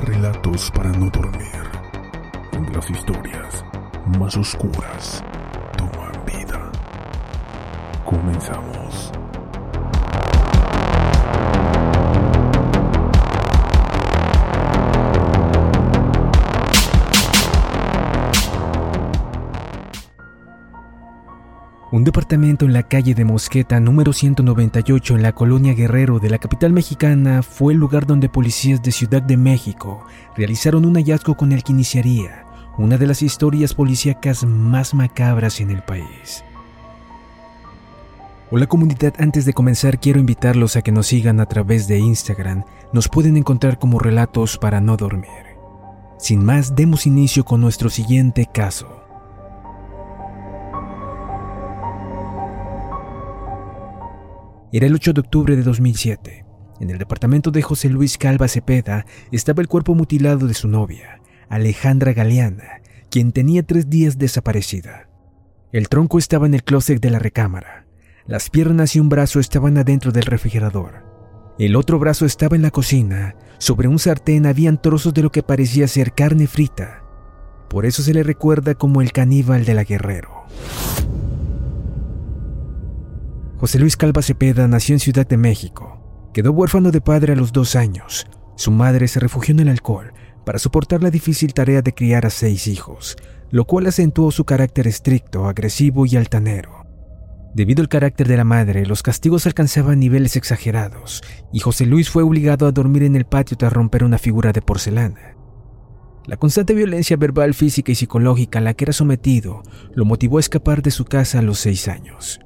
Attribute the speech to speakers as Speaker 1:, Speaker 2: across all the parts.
Speaker 1: Relatos para no dormir, las historias más oscuras toman vida. Comenzamos.
Speaker 2: Un departamento en la calle de Mosqueta, número 198, en la colonia Guerrero de la capital mexicana, fue el lugar donde policías de Ciudad de México realizaron un hallazgo con el que iniciaría una de las historias policíacas más macabras en el país. Hola comunidad, antes de comenzar quiero invitarlos a que nos sigan a través de Instagram, nos pueden encontrar como relatos para no dormir. Sin más, demos inicio con nuestro siguiente caso. Era el 8 de octubre de 2007. En el departamento de José Luis Calva Cepeda estaba el cuerpo mutilado de su novia, Alejandra Galeana, quien tenía tres días desaparecida. El tronco estaba en el closet de la recámara. Las piernas y un brazo estaban adentro del refrigerador. El otro brazo estaba en la cocina. Sobre un sartén habían trozos de lo que parecía ser carne frita. Por eso se le recuerda como el caníbal de la Guerrero. José Luis Calva Cepeda nació en Ciudad de México. Quedó huérfano de padre a los dos años. Su madre se refugió en el alcohol para soportar la difícil tarea de criar a seis hijos, lo cual acentuó su carácter estricto, agresivo y altanero. Debido al carácter de la madre, los castigos alcanzaban niveles exagerados, y José Luis fue obligado a dormir en el patio tras romper una figura de porcelana. La constante violencia verbal, física y psicológica a la que era sometido lo motivó a escapar de su casa a los seis años.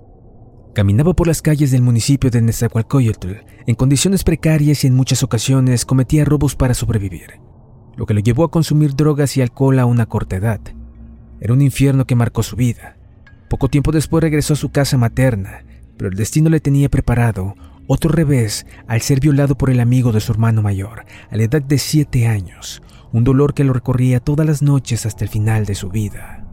Speaker 2: Caminaba por las calles del municipio de Nezahualcóyotl en condiciones precarias y en muchas ocasiones cometía robos para sobrevivir, lo que lo llevó a consumir drogas y alcohol a una corta edad. Era un infierno que marcó su vida. Poco tiempo después regresó a su casa materna, pero el destino le tenía preparado otro revés al ser violado por el amigo de su hermano mayor a la edad de siete años, un dolor que lo recorría todas las noches hasta el final de su vida.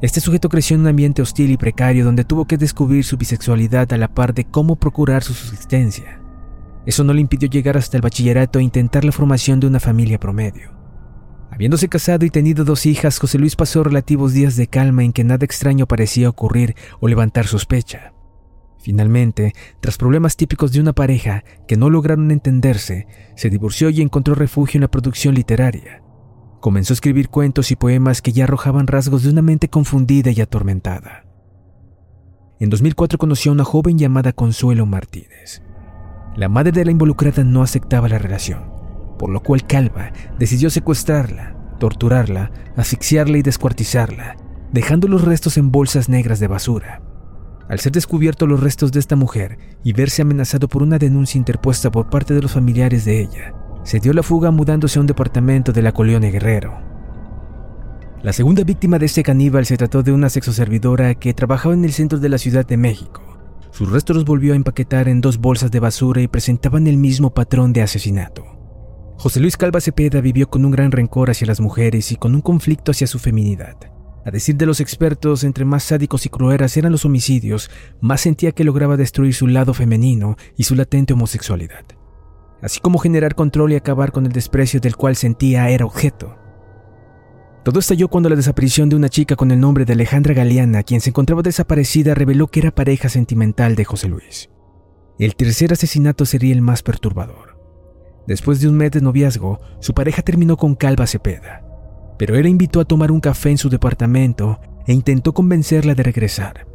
Speaker 2: Este sujeto creció en un ambiente hostil y precario donde tuvo que descubrir su bisexualidad a la par de cómo procurar su subsistencia. Eso no le impidió llegar hasta el bachillerato e intentar la formación de una familia promedio. Habiéndose casado y tenido dos hijas, José Luis pasó relativos días de calma en que nada extraño parecía ocurrir o levantar sospecha. Finalmente, tras problemas típicos de una pareja que no lograron entenderse, se divorció y encontró refugio en la producción literaria. Comenzó a escribir cuentos y poemas que ya arrojaban rasgos de una mente confundida y atormentada. En 2004 conoció a una joven llamada Consuelo Martínez. La madre de la involucrada no aceptaba la relación, por lo cual Calva decidió secuestrarla, torturarla, asfixiarla y descuartizarla, dejando los restos en bolsas negras de basura. Al ser descubiertos los restos de esta mujer y verse amenazado por una denuncia interpuesta por parte de los familiares de ella, se dio la fuga mudándose a un departamento de la colonia Guerrero. La segunda víctima de este caníbal se trató de una sexoservidora que trabajaba en el centro de la Ciudad de México. Sus restos los volvió a empaquetar en dos bolsas de basura y presentaban el mismo patrón de asesinato. José Luis Calva Cepeda vivió con un gran rencor hacia las mujeres y con un conflicto hacia su feminidad. A decir de los expertos, entre más sádicos y crueras eran los homicidios, más sentía que lograba destruir su lado femenino y su latente homosexualidad. Así como generar control y acabar con el desprecio del cual sentía era objeto. Todo estalló cuando la desaparición de una chica con el nombre de Alejandra Galeana, quien se encontraba desaparecida, reveló que era pareja sentimental de José Luis. El tercer asesinato sería el más perturbador. Después de un mes de noviazgo, su pareja terminó con Calva Cepeda, pero él invitó a tomar un café en su departamento e intentó convencerla de regresar.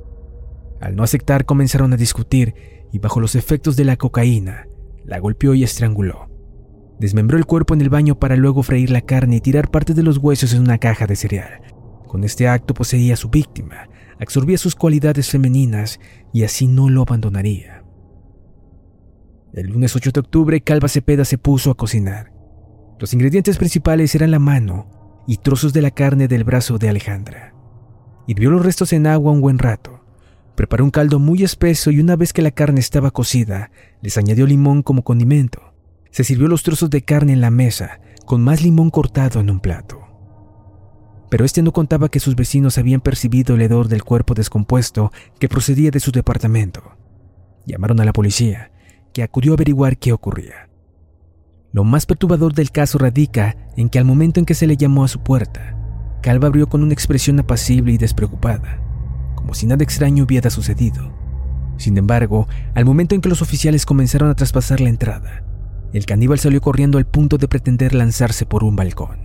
Speaker 2: Al no aceptar, comenzaron a discutir y bajo los efectos de la cocaína, la golpeó y estranguló. Desmembró el cuerpo en el baño para luego freír la carne y tirar parte de los huesos en una caja de cereal. Con este acto poseía a su víctima, absorbía sus cualidades femeninas y así no lo abandonaría. El lunes 8 de octubre, Calva Cepeda se puso a cocinar. Los ingredientes principales eran la mano y trozos de la carne del brazo de Alejandra. Hirvió los restos en agua un buen rato. Preparó un caldo muy espeso y una vez que la carne estaba cocida, les añadió limón como condimento se sirvió los trozos de carne en la mesa, con más limón cortado en un plato. Pero este no contaba que sus vecinos habían percibido el hedor del cuerpo descompuesto que procedía de su departamento. Llamaron a la policía, que acudió a averiguar qué ocurría. Lo más perturbador del caso radica en que al momento en que se le llamó a su puerta, Calva abrió con una expresión apacible y despreocupada, como si nada extraño hubiera sucedido. Sin embargo, al momento en que los oficiales comenzaron a traspasar la entrada, el caníbal salió corriendo al punto de pretender lanzarse por un balcón.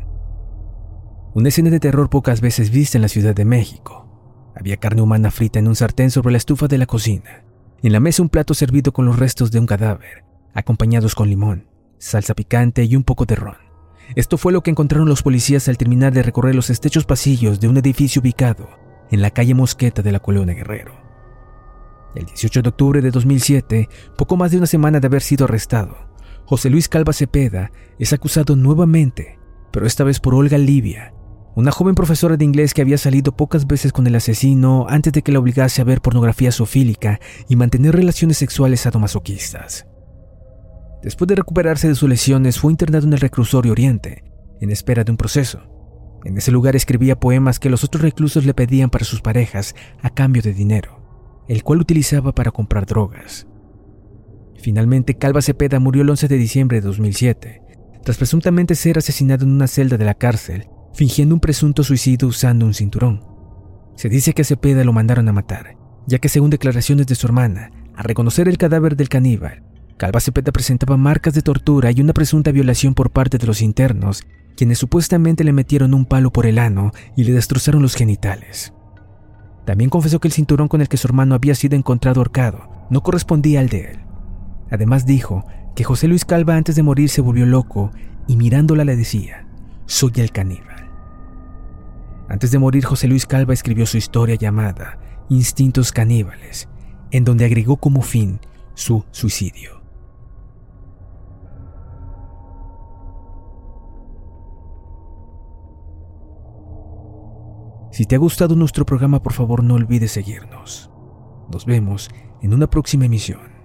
Speaker 2: Una escena de terror pocas veces vista en la Ciudad de México. Había carne humana frita en un sartén sobre la estufa de la cocina. En la mesa un plato servido con los restos de un cadáver, acompañados con limón, salsa picante y un poco de ron. Esto fue lo que encontraron los policías al terminar de recorrer los estrechos pasillos de un edificio ubicado en la calle Mosqueta de la Colonia Guerrero. El 18 de octubre de 2007, poco más de una semana de haber sido arrestado, José Luis Calva Cepeda es acusado nuevamente, pero esta vez por Olga Livia, una joven profesora de inglés que había salido pocas veces con el asesino antes de que la obligase a ver pornografía zoofílica y mantener relaciones sexuales sadomasoquistas. Después de recuperarse de sus lesiones, fue internado en el reclusorio Oriente, en espera de un proceso. En ese lugar escribía poemas que los otros reclusos le pedían para sus parejas a cambio de dinero, el cual utilizaba para comprar drogas. Finalmente, Calva Cepeda murió el 11 de diciembre de 2007, tras presuntamente ser asesinado en una celda de la cárcel, fingiendo un presunto suicidio usando un cinturón. Se dice que a Cepeda lo mandaron a matar, ya que según declaraciones de su hermana, al reconocer el cadáver del caníbal, Calva Cepeda presentaba marcas de tortura y una presunta violación por parte de los internos, quienes supuestamente le metieron un palo por el ano y le destrozaron los genitales. También confesó que el cinturón con el que su hermano había sido encontrado ahorcado no correspondía al de él. Además dijo que José Luis Calva antes de morir se volvió loco y mirándola le decía, soy el caníbal. Antes de morir José Luis Calva escribió su historia llamada Instintos Caníbales, en donde agregó como fin su suicidio. Si te ha gustado nuestro programa, por favor no olvides seguirnos. Nos vemos en una próxima emisión.